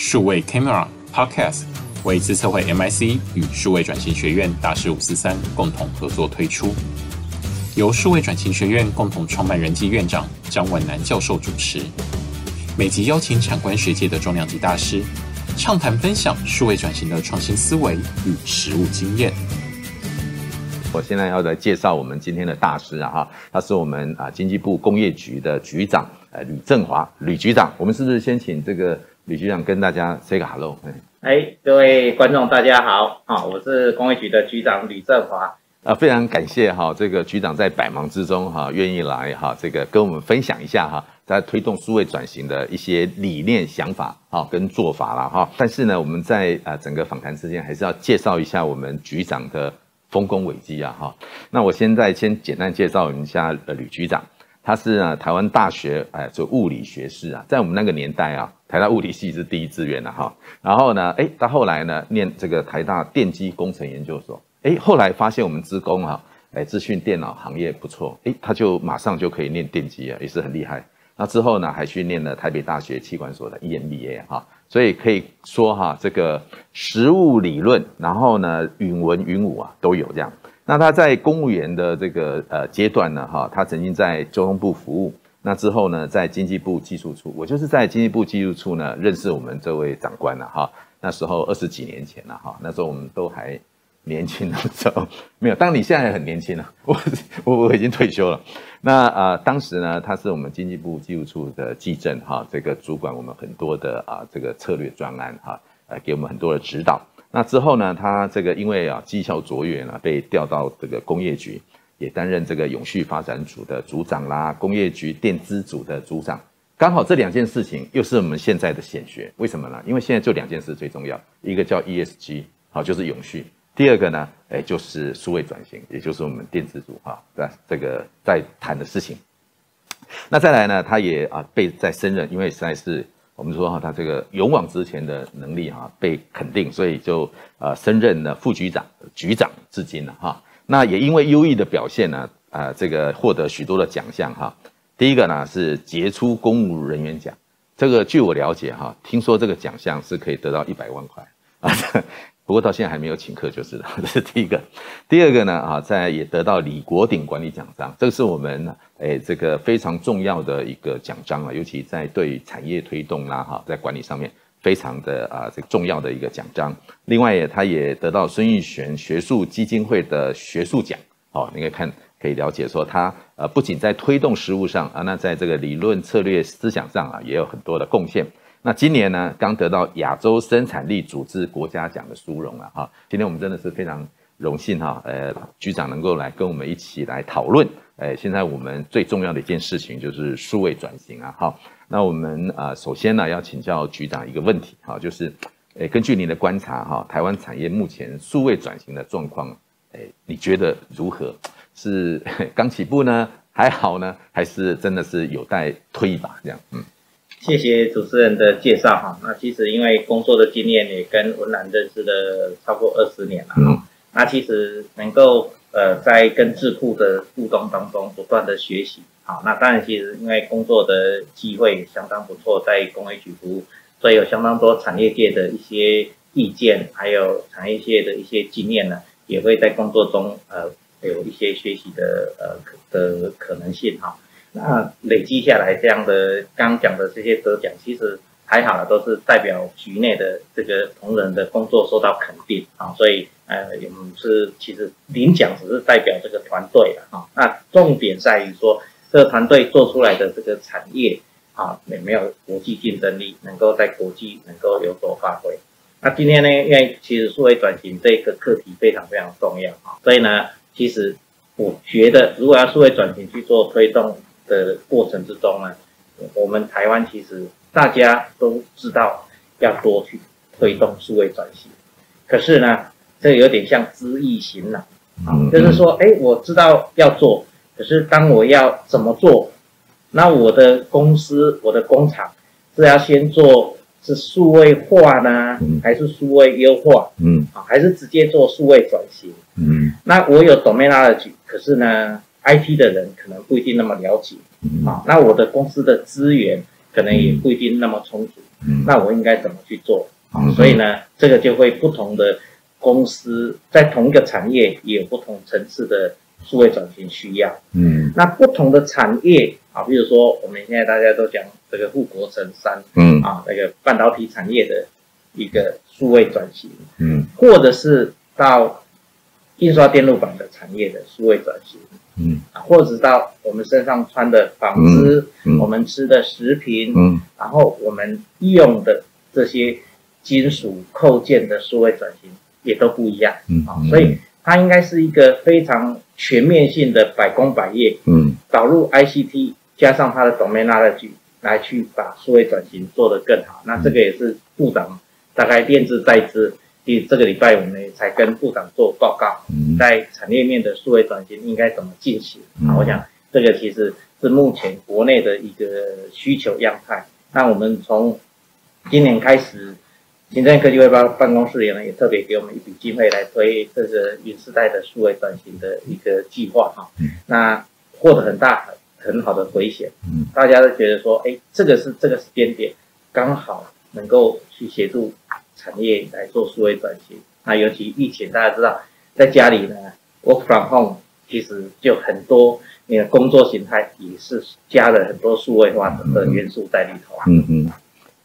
数位 Camera Podcast 为资策会 MIC 与数位转型学院大师五四三共同合作推出，由数位转型学院共同创办人暨院长张文南教授主持，每集邀请产官学界的重量级大师，畅谈分享数位转型的创新思维与实务经验。我现在要来介绍我们今天的大师啊，哈，他是我们啊经济部工业局的局长，呃，吕正华，吕局长。我们是不是先请这个吕局长跟大家 say 个 hello？哎，各位观众大家好，啊，我是工业局的局长吕振华。啊，非常感谢哈，这个局长在百忙之中哈，愿意来哈，这个跟我们分享一下哈，在推动数位转型的一些理念、想法哈，跟做法了哈。但是呢，我们在啊整个访谈之间，还是要介绍一下我们局长的。丰功伟绩啊，哈，那我现在先简单介绍一下呃吕局长，他是啊台湾大学哎做物理学士啊，在我们那个年代啊，台大物理系是第一志愿的哈，然后呢，哎，他后来呢念这个台大电机工程研究所，哎，后来发现我们资工啊，哎，资讯电脑行业不错，哎，他就马上就可以念电机啊，也是很厉害。那之后呢，还去念了台北大学企管所的 EMBA 哈。所以可以说哈，这个实物理论，然后呢，语文云武啊，都有这样。那他在公务员的这个呃阶段呢，哈，他曾经在交通部服务。那之后呢，在经济部技术处，我就是在经济部技术处呢认识我们这位长官了哈。那时候二十几年前了哈，那时候我们都还。年轻的时候 没有，当你现在很年轻了，我我我已经退休了。那啊、呃，当时呢，他是我们经济部技术处的技正哈，这个主管我们很多的啊这个策略专案哈，呃，给我们很多的指导。那之后呢，他这个因为啊绩效卓越呢，被调到这个工业局，也担任这个永续发展组的组长啦，工业局电资组的组长。刚好这两件事情又是我们现在的显学，为什么呢？因为现在就两件事最重要，一个叫 ESG，好，就是永续。第二个呢，哎，就是数位转型，也就是我们电子组哈，在？这个在谈的事情。那再来呢，他也啊被再升任，因为实在是我们说哈，他这个勇往直前的能力哈被肯定，所以就呃升任了副局长、局长至今了哈。那也因为优异的表现呢，啊这个获得许多的奖项哈。第一个呢是杰出公务人员奖，这个据我了解哈，听说这个奖项是可以得到一百万块啊。不过到现在还没有请客就是了，这是第一个。第二个呢，啊，在也得到李国鼎管理奖章，这个是我们诶这个非常重要的一个奖章啊，尤其在对产业推动啦，哈，在管理上面非常的啊这个重要的一个奖章。另外他也得到孙玉璇学术基金会的学术奖，哦，你可以看可以了解说他呃不仅在推动实务上啊，那在这个理论策略思想上啊也有很多的贡献。那今年呢，刚得到亚洲生产力组织国家奖的殊荣了哈。今天我们真的是非常荣幸哈，呃，局长能够来跟我们一起来讨论。呃，现在我们最重要的一件事情就是数位转型啊。哈，那我们啊，首先呢要请教局长一个问题哈，就是，呃，根据您的观察哈，台湾产业目前数位转型的状况，呃，你觉得如何？是 刚起步呢，还好呢，还是真的是有待推一把这样？嗯。谢谢主持人的介绍哈。那其实因为工作的经验也跟文兰认识了超过二十年了。嗯。那其实能够呃在跟智库的互动当中不断的学习。好，那当然其实因为工作的机会相当不错，在工业局服务，所以有相当多产业界的一些意见，还有产业界的一些经验呢，也会在工作中呃有一些学习的呃的可能性哈。那累积下来这样的刚讲的这些得奖，其实还好了，都是代表局内的这个同仁的工作受到肯定啊，所以呃，也是其实领奖只是代表这个团队了啊。那重点在于说，这个团队做出来的这个产业啊，有没有国际竞争力，能够在国际能够有所发挥。那今天呢，因为其实数位转型这个课题非常非常重要啊，所以呢，其实我觉得如果要数位转型去做推动。的过程之中呢，我们台湾其实大家都知道要多去推动数位转型，可是呢，这有点像知易行难啊，就是说，哎，我知道要做，可是当我要怎么做，那我的公司、我的工厂是要先做是数位化呢，还是数位优化？嗯，啊，还是直接做数位转型？嗯，那我有 domain knowledge，可是呢？IT 的人可能不一定那么了解，啊，那我的公司的资源可能也不一定那么充足，嗯，那我应该怎么去做？啊，所以呢，这个就会不同的公司在同一个产业也有不同层次的数位转型需要。嗯，那不同的产业啊，比如说我们现在大家都讲这个护国神山，嗯啊，那个半导体产业的一个数位转型，嗯，或者是到印刷电路板的产业的数位转型。嗯，或者到我们身上穿的纺织，嗯嗯、我们吃的食品，嗯，然后我们用的这些金属扣件的数位转型也都不一样，嗯，啊、嗯，所以它应该是一个非常全面性的百工百业，嗯，导入 ICT 加上它的 domain knowledge 来去把数位转型做得更好。那这个也是部长大概念兹在兹。这个礼拜我们才跟部长做报告，在产业面的数位转型应该怎么进行？啊，我想这个其实是目前国内的一个需求样态。那我们从今年开始，行政科技会办办公室也呢也特别给我们一笔经费来推这个云时代的数位转型的一个计划哈。那获得很大很好的回响，大家都觉得说，哎，这个是这个时间点刚好能够去协助。产业来做数位转型，那尤其疫情，大家知道，在家里呢，work from home，其实就很多你的工作形态也是加了很多数位化的元素在里头啊。嗯嗯。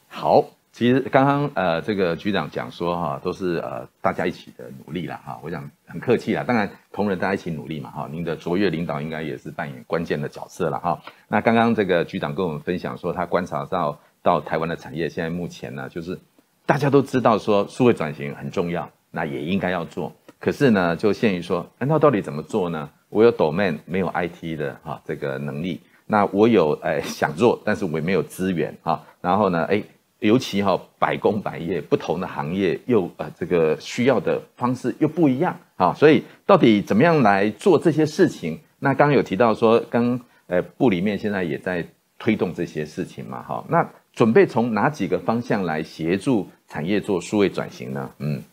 好，其实刚刚呃这个局长讲说哈，都是呃大家一起的努力了哈，我想很客气啦，当然同仁大家一起努力嘛哈，您的卓越领导应该也是扮演关键的角色了哈。那刚刚这个局长跟我们分享说，他观察到到台湾的产业现在目前呢就是。大家都知道说数位转型很重要，那也应该要做。可是呢，就限于说，那到底怎么做呢？我有 domain 没有 IT 的哈这个能力，那我有诶想做，但是我也没有资源哈。然后呢，诶尤其哈百工百业不同的行业又呃这个需要的方式又不一样啊，所以到底怎么样来做这些事情？那刚刚有提到说，刚呃部里面现在也在推动这些事情嘛哈，那。准备从哪几个方向来协助产业做数位转型呢？嗯，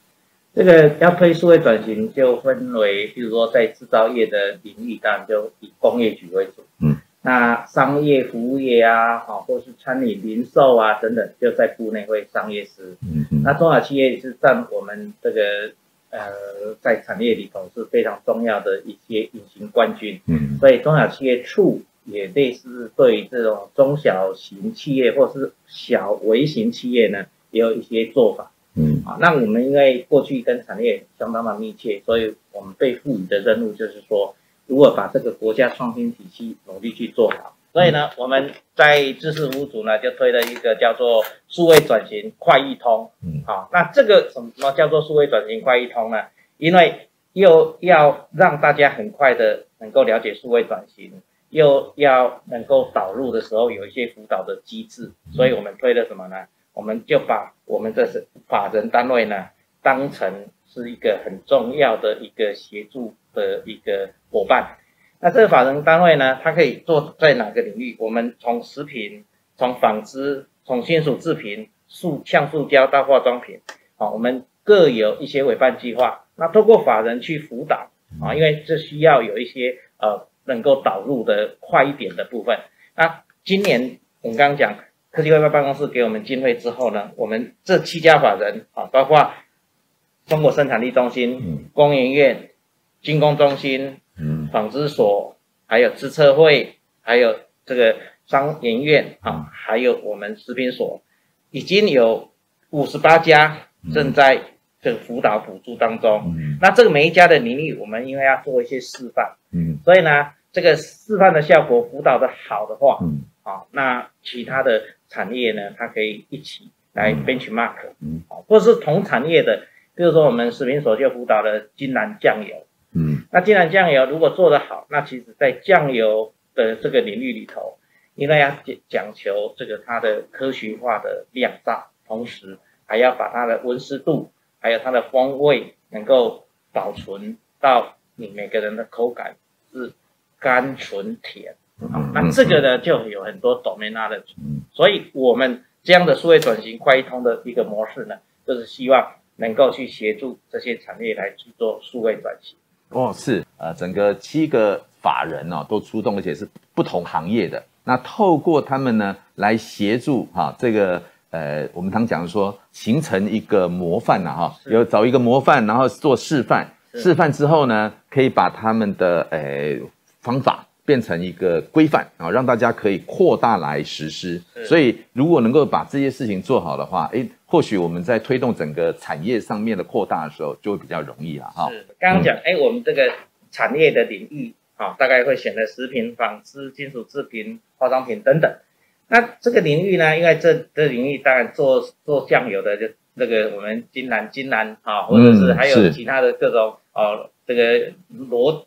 这个要推数位转型，就分为，比如说在制造业的领域，当然就以工业局为主。嗯，那商业服务业啊，好，或是餐饮零售啊等等，就在部内会商业司。嗯嗯，那中小企业是占我们这个呃在产业里头是非常重要的一些隐形冠军。嗯，所以中小企业处。也类似对这种中小型企业或是小微型企业呢，也有一些做法。嗯，啊，那我们因为过去跟产业相当的密切，所以我们被赋予的任务就是说，如果把这个国家创新体系努力去做好。所以呢，我们在知识服务组呢就推了一个叫做数位转型快易通。嗯，好，那这个什么叫做数位转型快易通呢？因为又要让大家很快的能够了解数位转型。又要能够导入的时候有一些辅导的机制，所以我们推了什么呢？我们就把我们这是法人单位呢当成是一个很重要的一个协助的一个伙伴。那这个法人单位呢，它可以做在哪个领域？我们从食品、从纺织、从金属制品、塑像塑胶到化妆品，啊，我们各有一些委办计划。那透过法人去辅导啊，因为这需要有一些呃。能够导入的快一点的部分。那今年我们刚刚讲科技外办办公室给我们经费之后呢，我们这七家法人啊，包括中国生产力中心、嗯、工研院、军工中心、嗯，纺织所，还有资策会，还有这个商研院啊，还有我们食品所，已经有五十八家正在这个辅导补助当中。嗯、那这个每一家的领域，我们因为要做一些示范，嗯，所以呢。这个示范的效果辅导的好的话，嗯，好，那其他的产业呢，它可以一起来 benchmark，嗯，好，或者是同产业的，比如说我们食品所就辅导的金兰酱油，嗯，那金兰酱油如果做得好，那其实在酱油的这个领域里头，因为要讲讲求这个它的科学化的酿造，同时还要把它的温湿度，还有它的风味能够保存到你每个人的口感是。甘醇甜，啊，那这个呢就有很多 domain 的，所以我们这样的数位转型快易通的一个模式呢，就是希望能够去协助这些产业来去做数位转型。哦，是，呃，整个七个法人哦都出动，而且是不同行业的，那透过他们呢来协助哈、啊、这个呃，我们常讲说形成一个模范呐哈，有找一个模范，然后做示范，示范之后呢，可以把他们的呃方法变成一个规范啊，让大家可以扩大来实施。所以如果能够把这些事情做好的话，诶，或许我们在推动整个产业上面的扩大的时候，就会比较容易了哈。是，刚刚讲，哎、嗯，我们这个产业的领域啊，大概会选择食品、纺织、金属制品、化妆品等等。那这个领域呢，因为这这领域当然做做酱油的就那个我们金兰金兰啊，或者是还有其他的各种哦、嗯，这个罗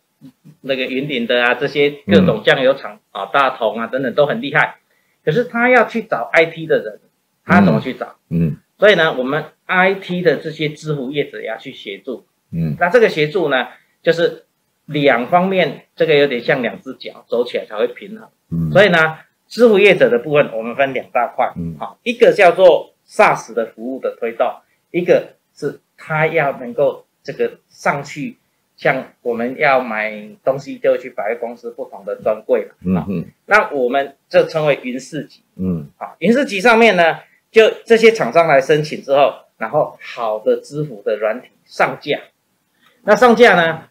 那个云顶的啊，这些各种酱油厂啊、嗯，大同啊等等都很厉害。可是他要去找 IT 的人，他怎么去找？嗯，嗯所以呢，我们 IT 的这些支付业者也要去协助。嗯，那这个协助呢，就是两方面，这个有点像两只脚走起来才会平衡。嗯，所以呢。支付业者的部分，我们分两大块，嗯，好，一个叫做 SaaS 的服务的推动，一个是他要能够这个上去，像我们要买东西就去百货公司不同的专柜嘛，嗯嗯，那我们这称为云市集，嗯，好，云市集上面呢，就这些厂商来申请之后，然后好的支付的软体上架，那上架呢，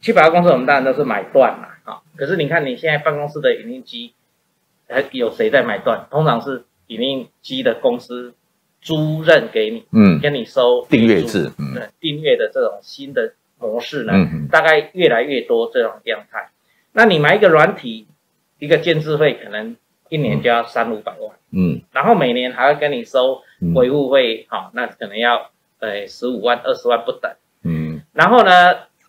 去百货公司我们当然都是买断嘛，啊，可是你看你现在办公室的影音机。还有谁在买断？通常是影音机的公司租任给你，嗯，跟你收订阅制，嗯，订阅的这种新的模式呢，嗯，大概越来越多这种样态。那你买一个软体，一个建置费可能一年就要三五百万，嗯，然后每年还要跟你收维护费，好，那可能要呃十五万、二十万不等，嗯，然后呢，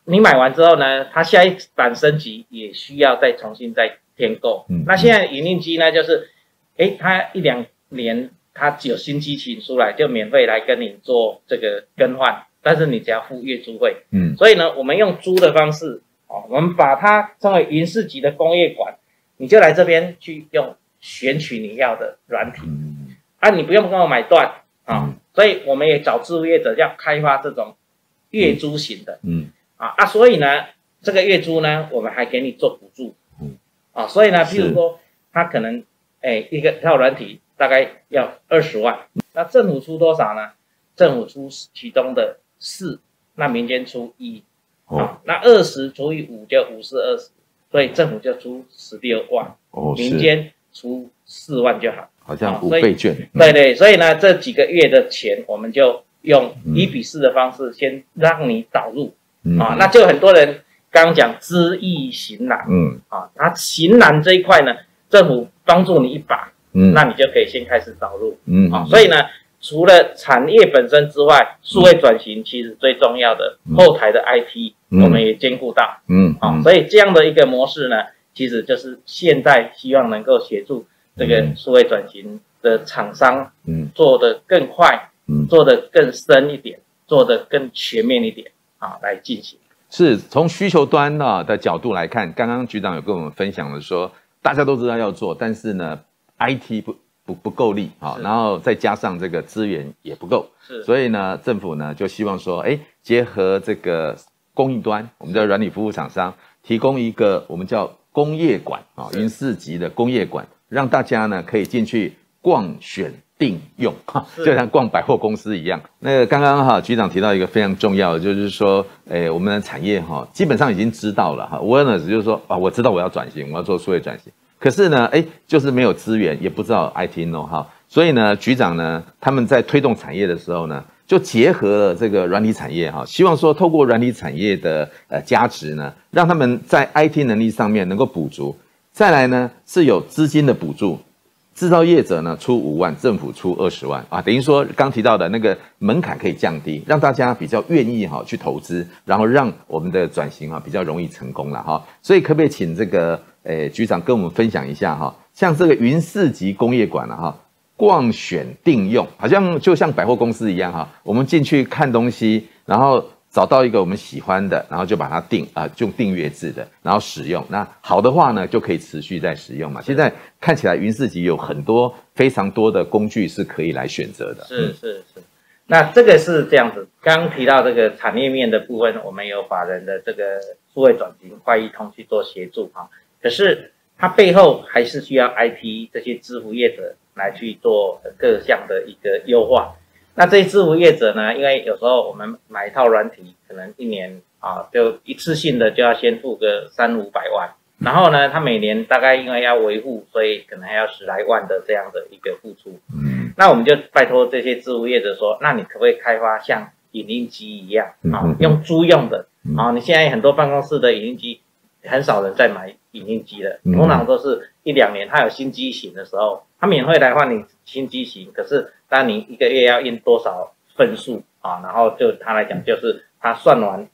你买完之后呢，它下一版升级也需要再重新再。添购，那现在影印机呢，就是，诶，它一两年它有新机型出来，就免费来跟你做这个更换，但是你只要付月租费，嗯，所以呢，我们用租的方式，哦，我们把它称为云市级的工业馆，你就来这边去用选取你要的软体，嗯，啊，你不用跟我买断啊，哦，所以我们也找置物业者要开发这种月租型的，嗯，啊啊，所以呢，这个月租呢，我们还给你做补助。嗯。啊、哦，所以呢，譬如说，他可能，哎，一个套软体大概要二十万，那政府出多少呢？政府出其中的四，那民间出一，哦，哦那二十除以五就五四二十，所以政府就出十六万，哦，民间出四万就好，好像五倍券，哦、对对，所以呢，这几个月的钱我们就用一比四的方式先让你导入，嗯、啊，那就很多人。刚刚讲知易行难，嗯。啊，那行难这一块呢，政府帮助你一把，嗯，那你就可以先开始导入，嗯啊，所以呢，除了产业本身之外，数位转型其实最重要的、嗯、后台的 IT，、嗯、我们也兼顾到，嗯啊，所以这样的一个模式呢，其实就是现在希望能够协助这个数位转型的厂商，嗯，做得更快，嗯，做得更深一点，做得更全面一点，啊，来进行。是从需求端呢的角度来看，刚刚局长有跟我们分享了说，大家都知道要做，但是呢，IT 不不不够力啊，然后再加上这个资源也不够，所以呢，政府呢就希望说，哎，结合这个供应端，我们叫软体服务厂商，提供一个我们叫工业馆啊，云四级的工业馆，让大家呢可以进去逛选。定用哈，就像逛百货公司一样。那个刚刚哈局长提到一个非常重要的，就是说，诶，我们的产业哈基本上已经知道了哈。Awareness 就是说啊，我知道我要转型，我要做数位转型。可是呢，哎，就是没有资源，也不知道 IT no 哈。所以呢，局长呢他们在推动产业的时候呢，就结合了这个软体产业哈，希望说透过软体产业的呃价值呢，让他们在 IT 能力上面能够补足。再来呢是有资金的补助。制造业者呢出五万，政府出二十万啊，等于说刚提到的那个门槛可以降低，让大家比较愿意哈去投资，然后让我们的转型啊比较容易成功了哈。所以可不可以请这个诶局长跟我们分享一下哈？像这个云四级工业馆了哈，逛选定用，好像就像百货公司一样哈，我们进去看东西，然后。找到一个我们喜欢的，然后就把它订啊，就订阅制的，然后使用。那好的话呢，就可以持续在使用嘛。现在看起来云四级有很多非常多的工具是可以来选择的。是是是。那这个是这样子，刚提到这个产业面的部分，我们有法人的这个数位转型快易通去做协助哈。可是它背后还是需要 IT 这些支付业者来去做各项的一个优化。那这些支付业者呢，因为有时候我们买一套软体，可能一年啊就一次性的就要先付个三五百万，然后呢，他每年大概因为要维护，所以可能还要十来万的这样的一个付出。嗯，那我们就拜托这些支付业者说，那你可不可以开发像影印机一样啊，用租用的啊？你现在很多办公室的影印机，很少人在买影印机了，通常都是一两年，他有新机型的时候，他免费来换你新机型。可是，当你一个月要印多少份数啊？然后就他来讲，就是他算完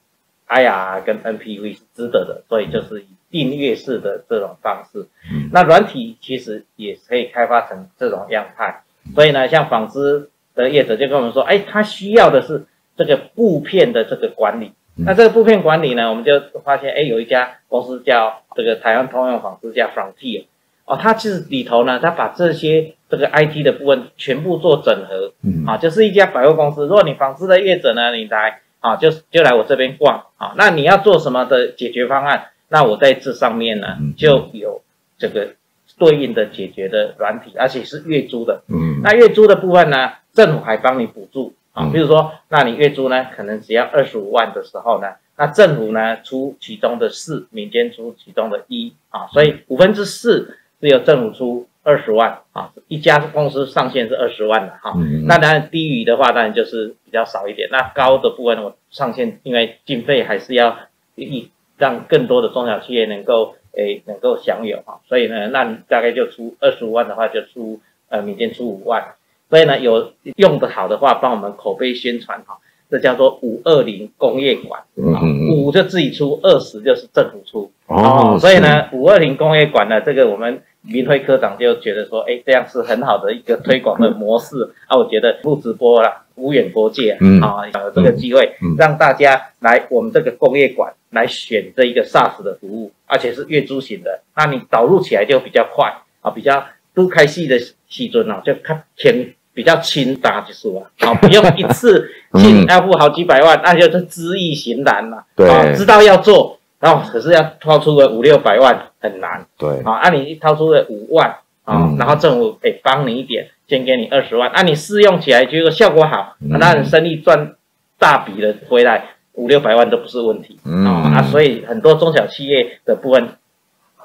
IRR 跟 NPV 是值得的，所以就是以订阅式的这种方式。那软体其实也可以开发成这种样态。所以呢，像纺织的业者就跟我们说，哎，他需要的是这个布片的这个管理。那这个布片管理呢，我们就发现，哎，有一家公司叫这个台湾通用纺织叫 Frontier，哦，它其实里头呢，它把这些这个 IT 的部分全部做整合，嗯，啊，就是一家百货公司。如果你纺织的业者呢，你来啊，就就来我这边逛，啊，那你要做什么的解决方案？那我在这上面呢，就有这个对应的解决的软体，而且是月租的，嗯，那月租的部分呢，政府还帮你补助。啊，比如说，那你月租呢，可能只要二十五万的时候呢，那政府呢出其中的四，民间出其中的一，啊，所以五分之四是由政府出二十万，啊，一家公司上限是二十万的，哈，那当然低于的话，当然就是比较少一点，那高的部分我上限，因为经费还是要以让更多的中小企业能够诶能够享有，哈，所以呢，那你大概就出二十五万的话，就出呃民间出五万。所以呢，有用得好的话，帮我们口碑宣传哈，这叫做五二零工业馆，五就自己出，二十就是政府出哦。所以呢，五二零工业馆呢，这个我们明辉科长就觉得说，哎，这样是很好的一个推广的模式啊。我觉得不直播啦，无远弗届啊，有这个机会让大家来我们这个工业馆来选这一个 SaaS 的服务，而且是月租型的，那你导入起来就比较快啊，比较都开戏的戏尊啊，就看前。比较轻打就是啊，好，不用一次 性要付好几百万，那就是知易行难了。对，知道要做，然后可是要掏出个五六百万很难。对，啊，那你一掏出个五万啊，然后政府诶帮你一点，先给你二十万，那你试用起来觉得效果好，那你生意赚大笔的回来，五六百万都不是问题。嗯啊，所以很多中小企业的部分。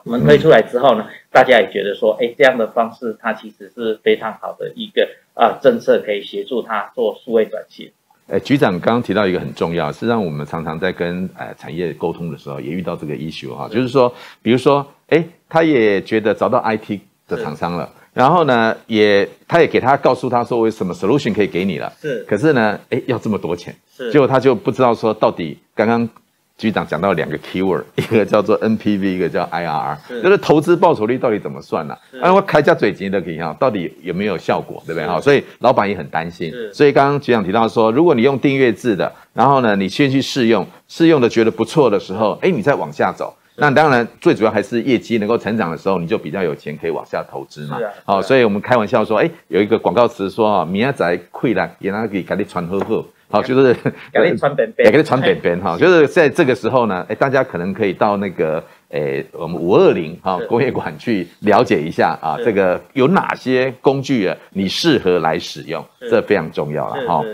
我们推出来之后呢，大家也觉得说，哎，这样的方式它其实是非常好的一个啊政策，可以协助它做数位转型。哎，局长刚刚提到一个很重要，是让我们常常在跟呃产业沟通的时候，也遇到这个 issue 哈，就是说，比如说，哎，他也觉得找到 IT 的厂商了，然后呢，也他也给他告诉他说，为什么 solution 可以给你了，是，可是呢，哎，要这么多钱，是，结果他就不知道说到底刚刚。局长讲到两个 keyword，一个叫做 NPV，一个叫 IRR，是就是投资报酬率到底怎么算呢、啊？啊，我开家嘴型的可以哈，到底有没有效果，对不对哈？所以老板也很担心。所以刚刚局长提到说，如果你用订阅制的，然后呢，你先去试用，试用的觉得不错的时候，哎，你再往下走。那当然最主要还是业绩能够成长的时候，你就比较有钱可以往下投资嘛。好，所以我们开玩笑说，哎，有一个广告词说啊，明仔亏了，也拿给给你传呵呵。好，就是给你传便便，给你传便便哈，就是在这个时候呢，哎，大家可能可以到那个，诶，我们五二零哈工业馆去了解一下啊，这个有哪些工具啊，你适合来使用，这非常重要了哈。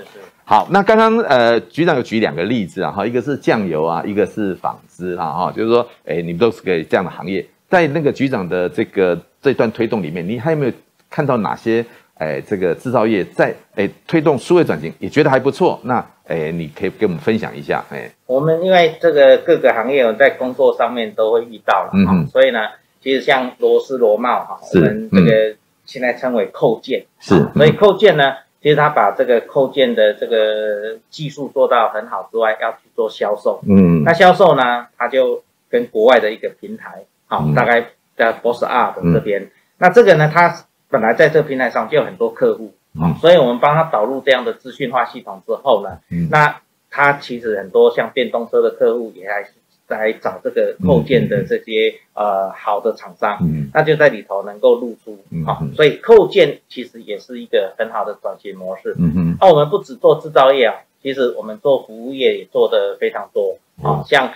好，那刚刚呃局长有举两个例子啊，哈，一个是酱油啊，一个是纺织啊，哈，就是说，哎，你们都是个这样的行业，在那个局长的这个这段推动里面，你还有没有看到哪些？哎，这个制造业在哎推动数位转型也觉得还不错，那哎，你可以跟我们分享一下。哎，我们因为这个各个行业在工作上面都会遇到了，嗯哼，所以呢，其实像螺丝螺帽哈，我们这个现在称为扣件，是，所以扣件呢，其实它把这个扣件的这个技术做到很好之外，要去做销售，嗯，那销售呢，他就跟国外的一个平台，好，大概在 Boss Art 这边，那这个呢，他。本来在这个平台上就有很多客户，嗯，所以我们帮他导入这样的资讯化系统之后呢，嗯，那他其实很多像电动车的客户也来来找这个扣件的这些呃好的厂商，嗯，那就在里头能够露出，好，所以扣件其实也是一个很好的转型模式，嗯嗯，那我们不只做制造业啊，其实我们做服务业也做得非常多，啊，像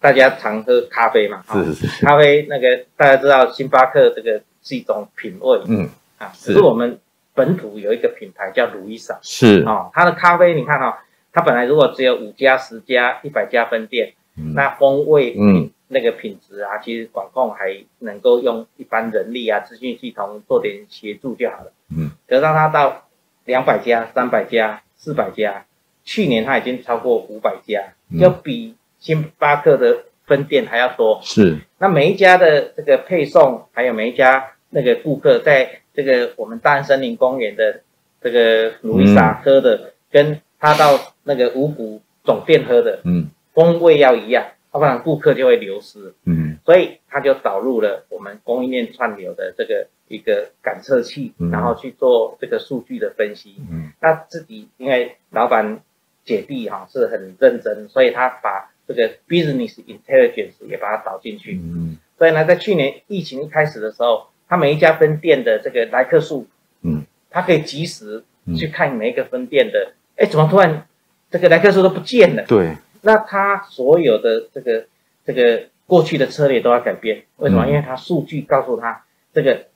大家常喝咖啡嘛，是是是，咖啡那个大家知道星巴克这个。是一种品味，嗯，啊，是。我们本土有一个品牌叫卢易莎，是。哦，它的咖啡你看哦，它本来如果只有五家、十家、一百家分店，嗯、那风味嗯。那个品质啊，其实管控还能够用一般人力啊、资讯系统做点协助就好了。嗯，可是当它到两百家、三百家、四百家，去年它已经超过五百家，就比星巴克的分店还要多。是，那每一家的这个配送，还有每一家那个顾客，在这个我们大安森林公园的这个努伊莎喝的，嗯、跟他到那个五谷总店喝的，嗯，风味要一样。要不然顾客就会流失，嗯，所以他就导入了我们供应链串流的这个一个感测器，嗯、然后去做这个数据的分析，嗯，那自己因为老板姐弟哈是很认真，所以他把这个 business intelligence 也把它导进去，嗯，所以呢，在去年疫情一开始的时候，他每一家分店的这个来客数，嗯，他可以及时去看每一个分店的，哎、嗯，怎么突然这个来客数都不见了？对。那他所有的这个这个过去的策略都要改变，为什么？因为他数据告诉他，这个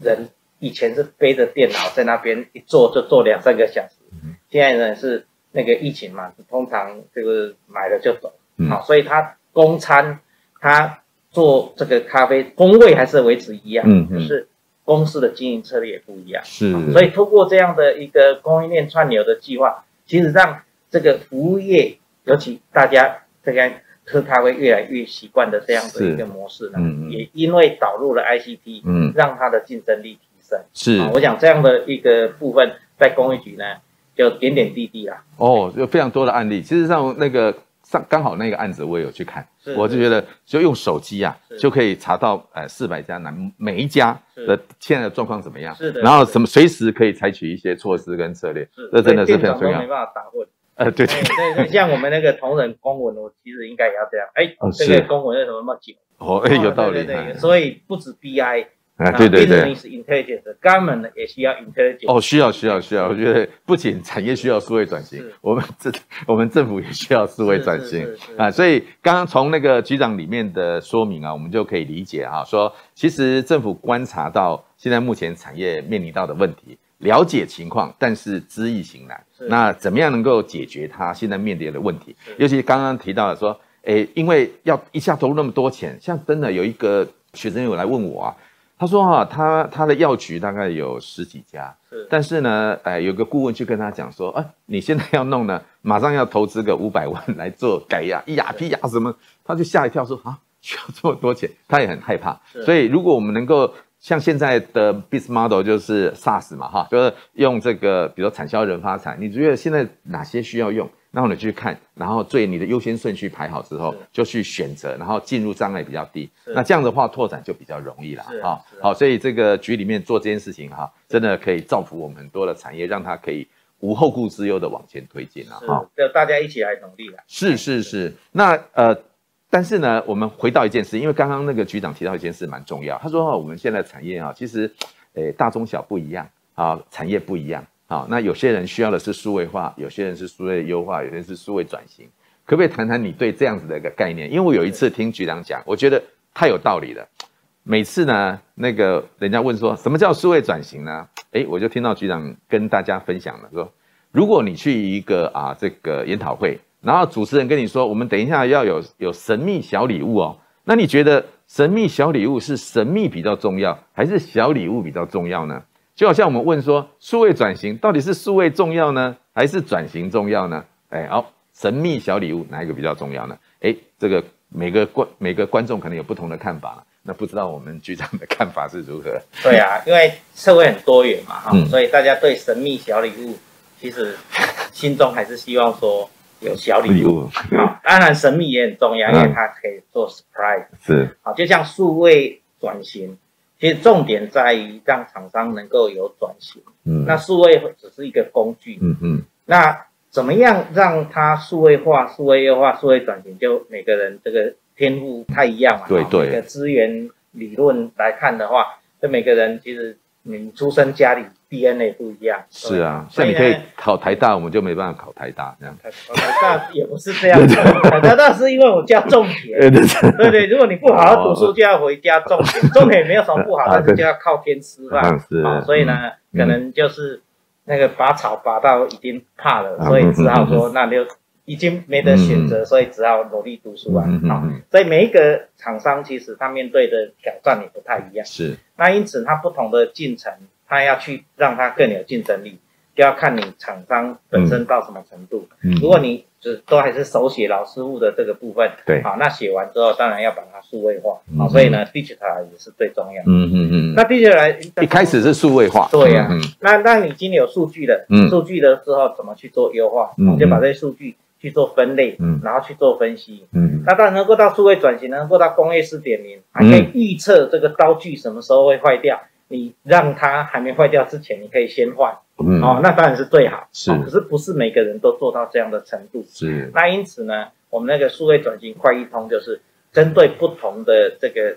人以前是背着电脑在那边一坐就坐两三个小时，现在呢是那个疫情嘛，通常就是买了就走，好，所以他供餐，他做这个咖啡工位还是维持一样，嗯，可是公司的经营策略也不一样，是，所以通过这样的一个供应链串流的计划，其实让这个服务业。尤其大家这个喝咖啡越来越习惯的这样的一个模式呢，嗯、也因为导入了 ICT，嗯，让它的竞争力提升。是，我想这样的一个部分在工业局呢，就点点滴滴啦。哦，有非常多的案例。其实上那个上刚好那个案子我也有去看，我就觉得就用手机啊就可以查到呃四百家哪每一家的现在的状况怎么样，是的，然后什么随时可以采取一些措施跟策略，这真的是非常重要。没办法打混。呃，对对对对，像我们那个同仁公文，我其实应该也要这样。哎，这个公文为什么那么久？哦，哎，有道理。对对，所以不止 BI 啊，对对对，business intelligence，government 也需要 intelligence。哦，需要需要需要，我觉得不仅产业需要数位转型，我们这我们政府也需要数位转型啊。所以刚刚从那个局长里面的说明啊，我们就可以理解啊，说其实政府观察到现在目前产业面临到的问题。了解情况，但是知易行难。那怎么样能够解决它现在面临的问题？尤其刚刚提到的说，诶，因为要一下投入那么多钱，像真的有一个学生有来问我啊，他说哈、啊，他他的药局大概有十几家，是但是呢，诶，有个顾问去跟他讲说，啊，你现在要弄呢，马上要投资个五百万来做改压、ERP 呀什么，他就吓一跳说啊，需要这么多钱，他也很害怕。所以如果我们能够像现在的 business model 就是 SaaS 嘛，哈，就是用这个，比如说产销人发财，你觉得现在哪些需要用？然后你去看，然后最你的优先顺序排好之后，就去选择，然后进入障碍比较低。那这样的话，拓展就比较容易了，啊。好，所以这个局里面做这件事情，哈，真的可以造福我们很多的产业，让它可以无后顾之忧的往前推进了，哈。就大家一起来努力了。是是是，那呃。但是呢，我们回到一件事，因为刚刚那个局长提到一件事蛮重要。他说：“我们现在产业啊，其实，诶，大中小不一样啊，产业不一样啊。那有些人需要的是数位化，有些人是数位优化，有些人是数位转型。可不可以谈谈你对这样子的一个概念？因为我有一次听局长讲，我觉得太有道理了。每次呢，那个人家问说什么叫数位转型呢？诶，我就听到局长跟大家分享了，说如果你去一个啊这个研讨会。”然后主持人跟你说，我们等一下要有有神秘小礼物哦。那你觉得神秘小礼物是神秘比较重要，还是小礼物比较重要呢？就好像我们问说，数位转型到底是数位重要呢，还是转型重要呢？哎，好，神秘小礼物哪一个比较重要呢？哎，这个每个观每个观众可能有不同的看法，那不知道我们局长的看法是如何？对啊，因为社会很多元嘛，哈、嗯，所以大家对神秘小礼物其实 心中还是希望说。有小礼物，好，当然神秘也很重要，因为它可以做 surprise，是，好，就像数位转型，其实重点在于让厂商能够有转型，嗯，那数位只是一个工具，嗯嗯，那怎么样让它数位化、数位优化、数位转型，就每个人这个天赋太一样嘛，对对，每个资源理论来看的话，这每个人其实你出生家里。DNA 不一样。是啊，像你可以考台大，我们就没办法考台大这样。考台大也不是这样，考台大是因为我家种田。对对对，如果你不好好读书，就要回家种田，种田也没有什么不好，但是就要靠天吃饭。是，所以呢，可能就是那个拔草拔到已经怕了，所以只好说那就。已经没得选择，所以只好努力读书啊！好，所以每一个厂商其实他面对的挑战也不太一样。是，那因此他不同的进程，他要去让他更有竞争力，就要看你厂商本身到什么程度。如果你只都还是手写老师傅的这个部分，对，好，那写完之后当然要把它数位化。好，所以呢，digital 也是最重要的。嗯嗯嗯。那 digital 一开始是数位化。对呀。那那你今天有数据了，数据了之后怎么去做优化？我就把这些数据。去做分类，嗯，然后去做分析，嗯，那当然能够到数位转型，能够到工业四点零，还可以预测这个刀具什么时候会坏掉，你让它还没坏掉之前，你可以先换，嗯，哦，那当然是最好，是，可是不是每个人都做到这样的程度，是，那因此呢，我们那个数位转型快易通就是针对不同的这个。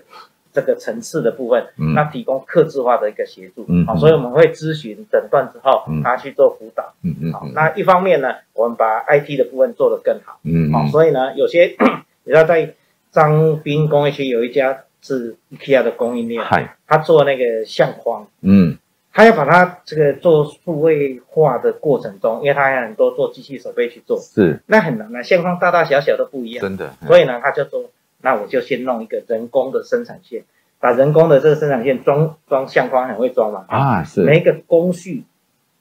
这个层次的部分，那提供客制化的一个协助，嗯好，所以我们会咨询诊断之后，他去做辅导，嗯嗯，好，那一方面呢，我们把 IT 的部分做得更好，嗯，好，所以呢，有些 你知道在张滨工业区有一家是 IKEA 的供应链，他做那个相框，嗯，他要把它这个做数位化的过程中，因为他还有很多做机器手臂去做，是，那很难啊，相框大大小小都不一样，真的，所以呢，他就说。那我就先弄一个人工的生产线，把人工的这个生产线装装相框，很会装嘛啊，是每一个工序，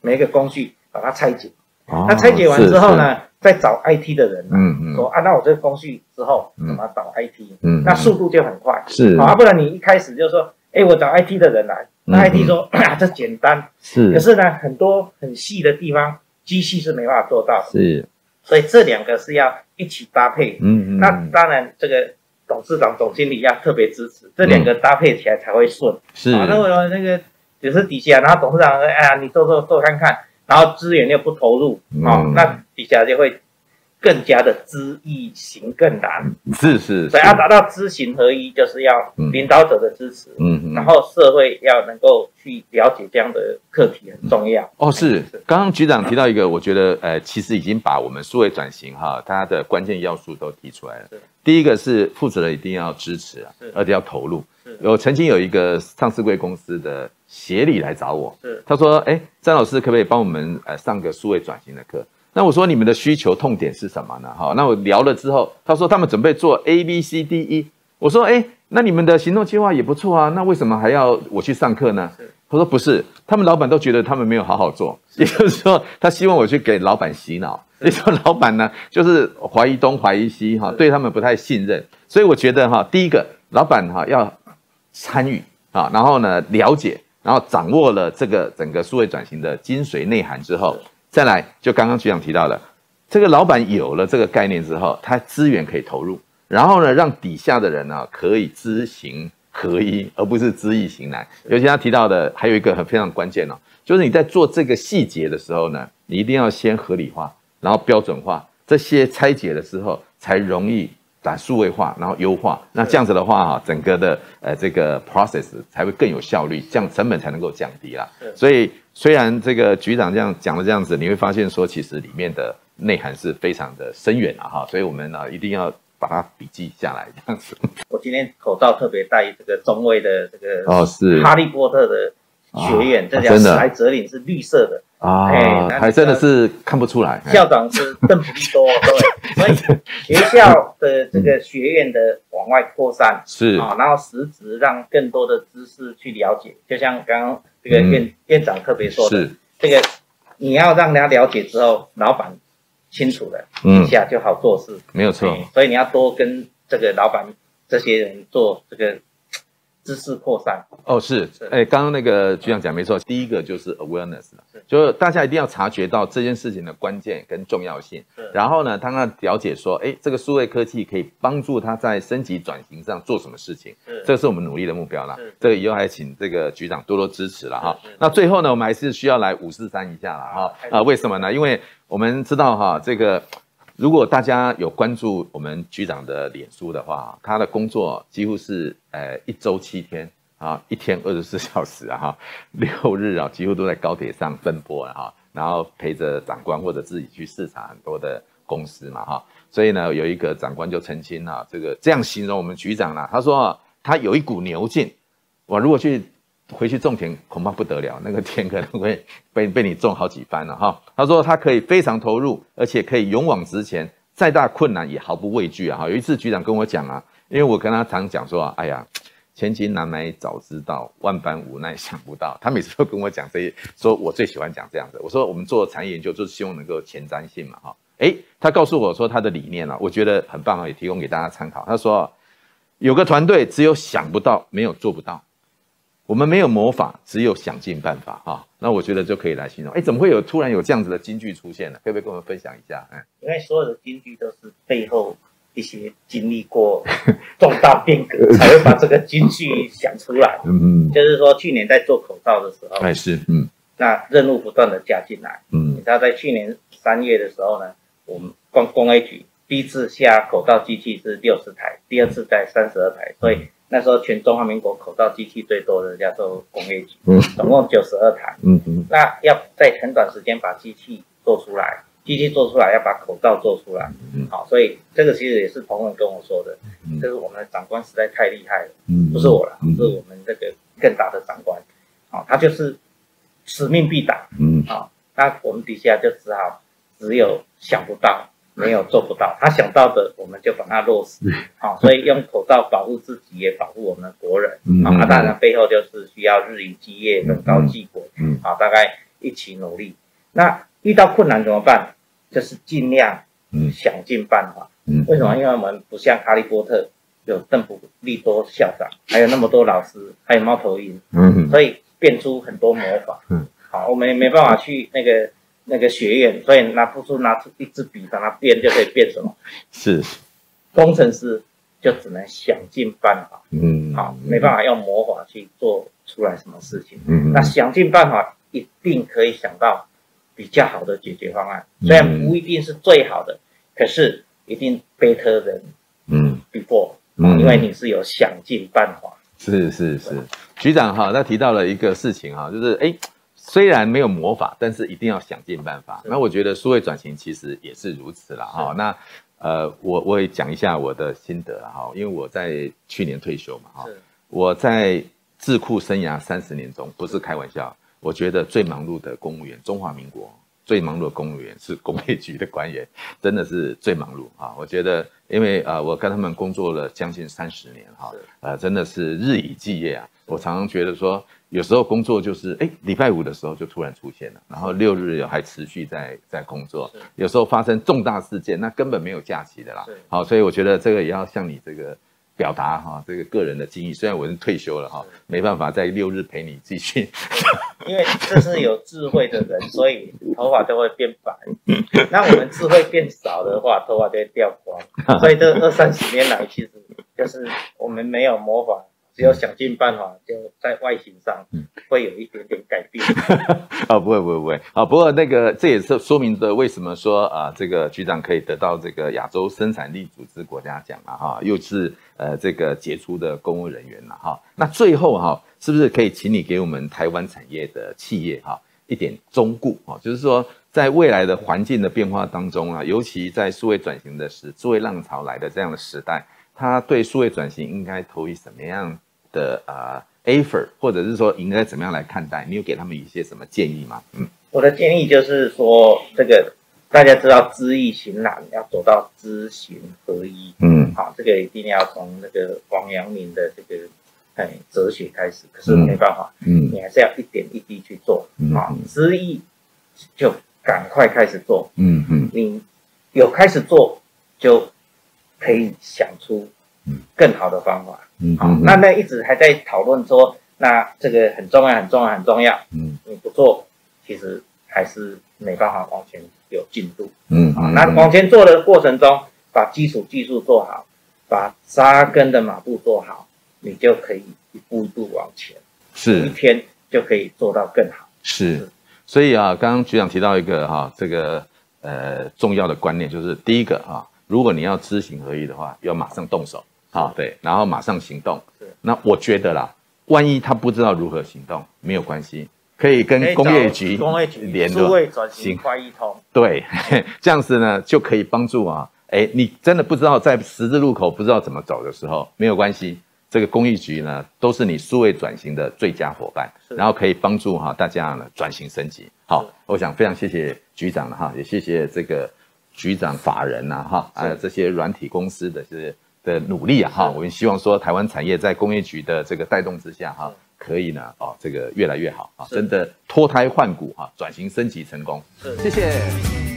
每一个工序把它拆解，哦、那拆解完之后呢，再找 IT 的人，嗯嗯，说啊，那我这个工序之后怎么找 IT，嗯，那速度就很快，是。啊，不然你一开始就说，哎，我找 IT 的人来，那 IT 说、嗯、啊，这简单，是，可是呢，很多很细的地方，机器是没办法做到的，是，所以这两个是要一起搭配，嗯嗯，那当然这个。董事长、总经理要特别支持，这两个搭配起来才会顺。是，那我那个只是底下，然后董事长说：“哎呀，你做做做看看。”然后资源又不投入，哦，那底下就会。更加的知易行更难，是是，所以要达到知行合一，就是要领导者的支持，嗯，然后社会要能够去了解这样的课题很重要。哦，是，刚刚局长提到一个，我觉得，呃，其实已经把我们数位转型哈，它的关键要素都提出来了。第一个是负责人一定要支持啊，而且要投入。有曾经有一个上市贵公司的协理来找我，是，他说，哎，张老师可不可以帮我们呃上个数位转型的课？那我说你们的需求痛点是什么呢？哈，那我聊了之后，他说他们准备做 A B C D E。我说，哎，那你们的行动计划也不错啊，那为什么还要我去上课呢？他说不是，他们老板都觉得他们没有好好做，也就是说，他希望我去给老板洗脑。你说老板呢，就是怀疑东怀疑西，哈，对他们不太信任。所以我觉得哈，第一个老板哈要参与啊，然后呢了解，然后掌握了这个整个数位转型的精髓内涵之后。再来，就刚刚局长提到的，这个老板有了这个概念之后，他资源可以投入，然后呢，让底下的人呢可以知行合一，而不是知易行难。尤其他提到的还有一个很非常关键哦，就是你在做这个细节的时候呢，你一定要先合理化，然后标准化，这些拆解了之后才容易。把数位化，然后优化，那这样子的话哈，整个的呃这个 process 才会更有效率，这样成本才能够降低啦。所以虽然这个局长这样讲的这样子，你会发现说其实里面的内涵是非常的深远啊哈，所以我们呢一定要把它笔记下来这样子。我今天口罩特别戴这个中卫的这个哦是哈利波特的学院，这条史莱哲林是绿色的。啊，还真的是看不出来。校长是邓布利多，对，所以 学校的这个学院的往外扩散是啊，然后实质让更多的知识去了解，就像刚刚这个院院长特别说的，是这个你要让他了解之后，老板清楚了，嗯，一下就好做事，没有错。所以你要多跟这个老板这些人做这个。知识扩散哦，是，哎，刚刚那个局长讲没错，第一个就是 awareness，就是大家一定要察觉到这件事情的关键跟重要性，然后呢，他要了解说，哎，这个数位科技可以帮助他在升级转型上做什么事情，这是我们努力的目标啦。这个以后还请这个局长多多支持了哈。那最后呢，我们还是需要来五四三一下了哈。啊，为什么呢？因为我们知道哈，这个。如果大家有关注我们局长的脸书的话，他的工作几乎是呃一周七天，啊，一天二十四小时啊，哈，六日啊，几乎都在高铁上奔波了哈，然后陪着长官或者自己去视察很多的公司嘛哈，所以呢，有一个长官就澄清啊，这个这样形容我们局长啦，他说啊，他有一股牛劲，我如果去回去种田，恐怕不得了，那个田可能会 被被你种好几番了哈。他说他可以非常投入，而且可以勇往直前，再大困难也毫不畏惧啊哈。有一次局长跟我讲啊，因为我跟他常讲说啊，哎呀。千金难买早知道，万般无奈想不到。他每次都跟我讲这些，说我最喜欢讲这样子。我说我们做产业研究就是希望能够前瞻性嘛，哈。诶，他告诉我说他的理念啊，我觉得很棒啊，也提供给大家参考。他说，有个团队只有想不到，没有做不到。我们没有魔法，只有想尽办法，哈。那我觉得就可以来形容。诶，怎么会有突然有这样子的金句出现呢？可不可以跟我们分享一下？哎，因为所有的金句都是背后。一些经历过重大变革，才会把这个金句想出来。嗯嗯，就是说去年在做口罩的时候，哎是嗯，那任务不断的加进来。嗯，你知道在去年三月的时候呢，我们光工 A 局第一次下口罩机器是六十台，第二次在三十二台，所以那时候全中华民国口罩机器最多的叫做工业局，嗯，总共九十二台。嗯嗯，那要在很短时间把机器做出来。机器做出来要把口罩做出来，嗯，好，所以这个其实也是同仁跟我说的，嗯，这是我们的长官实在太厉害了，嗯，不是我了，是我们这个更大的长官，好，他就是使命必达，嗯，好，那我们底下就只好只有想不到，没有做不到，他想到的我们就把它落实，好，所以用口罩保护自己也保护我们的国人，嗯，啊，当然背后就是需要日以继夜、本高继滚，嗯，好，大概一起努力，那遇到困难怎么办？就是尽量，想尽办法。嗯，为什么？因为我们不像哈利波特，有邓布利多校长，还有那么多老师，还有猫头鹰。嗯，所以变出很多魔法。嗯，好，我们也没办法去那个那个学院，所以拿不出拿出一支笔，把它变就可以变什么？是，工程师就只能想尽办法。嗯，好，没办法用魔法去做出来什么事情。嗯，那想尽办法一定可以想到。比较好的解决方案，虽然不一定是最好的，嗯、可是一定 better than 嗯 before，嗯，因为你是有想尽办法。是是是，局长哈，他提到了一个事情哈，就是哎，虽然没有魔法，但是一定要想尽办法。那我觉得数位转型其实也是如此了哈。那呃，我我也讲一下我的心得哈，因为我在去年退休嘛哈，我在智库生涯三十年中，不是开玩笑。我觉得最忙碌的公务员，中华民国最忙碌的公务员是工业局的官员，真的是最忙碌啊！我觉得，因为啊，我跟他们工作了将近三十年哈，呃，真的是日以继夜啊。我常常觉得说，有时候工作就是，哎，礼拜五的时候就突然出现了，然后六日还持续在在工作，有时候发生重大事件，那根本没有假期的啦。好，所以我觉得这个也要向你这个。表达哈这个个人的经历，虽然我是退休了哈，没办法在六日陪你继续。因为这是有智慧的人，所以头发就会变白。那我们智慧变少的话，头发就会掉光。所以这二三十年来，其实就是我们没有魔法。只要想尽办法，就在外形上会有一点点改变。啊，不会不会不会啊！不过那个这也是说明的为什么说啊，这个局长可以得到这个亚洲生产力组织国家奖啊哈，又是呃这个杰出的公务人员了哈。那最后哈，是不是可以请你给我们台湾产业的企业哈一点忠告啊？就是说，在未来的环境的变化当中啊，尤其在数位转型的时，数位浪潮来的这样的时代，它对数位转型应该投以什么样的啊 effort 或者是说应该怎么样来看待？你有给他们一些什么建议吗？嗯，我的建议就是说，这个大家知道知易行难，要走到知行合一。嗯，好，这个一定要从那个王阳明的这个哎哲学开始。可是没办法，嗯，你还是要一点一滴去做。嗯，好，知易就赶快开始做。嗯嗯，你有开始做，就可以想出更好的方法。嗯，好，那那一直还在讨论说，那这个很重要，很重要，很重要。嗯，你不做，其实还是没办法往前有进度。嗯，好，那往前做的过程中，把基础技术做好，把扎根的马步做好，你就可以一步一步往前。是，一天就可以做到更好。是，所以啊，刚刚局长提到一个哈，这个呃重要的观念，就是第一个啊，如果你要知行合一的话，要马上动手。好，对，然后马上行动。那我觉得啦，万一他不知道如何行动，没有关系，可以跟工业局工业局联络，数位转型快一通。对，这样子呢就可以帮助啊。哎，你真的不知道在十字路口不知道怎么走的时候，没有关系，这个工业局呢都是你数位转型的最佳伙伴，然后可以帮助哈大家呢转型升级。好，我想非常谢谢局长了哈，也谢谢这个局长法人呐哈，还有这些软体公司的这些的努力啊哈，我们希望说台湾产业在工业局的这个带动之下哈，可以呢哦这个越来越好啊，真的脱胎换骨哈，转型升级成功。谢谢。